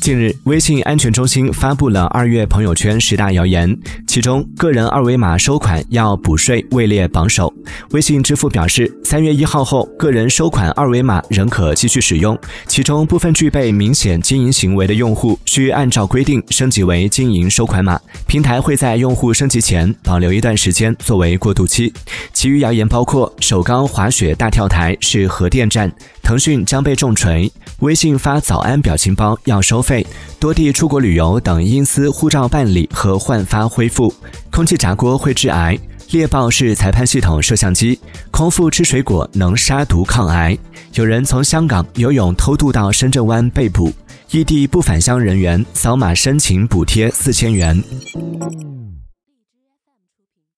近日，微信安全中心发布了二月朋友圈十大谣言，其中个人二维码收款要补税位列榜首。微信支付表示，三月一号后，个人收款二维码仍可继续使用，其中部分具备明显经营行为的用户需按照规定升级为经营收款码，平台会在用户升级前保留一段时间作为过渡期。其余谣言包括首钢滑雪大跳台是核电站，腾讯将被重锤，微信发早安表情包要收收费。多地出国旅游等因私护照办理和换发恢复，空气炸锅会致癌，猎豹是裁判系统摄像机，空腹吃水果能杀毒抗癌。有人从香港游泳偷渡到深圳湾被捕，异地不返乡人员扫码申请补贴四千元。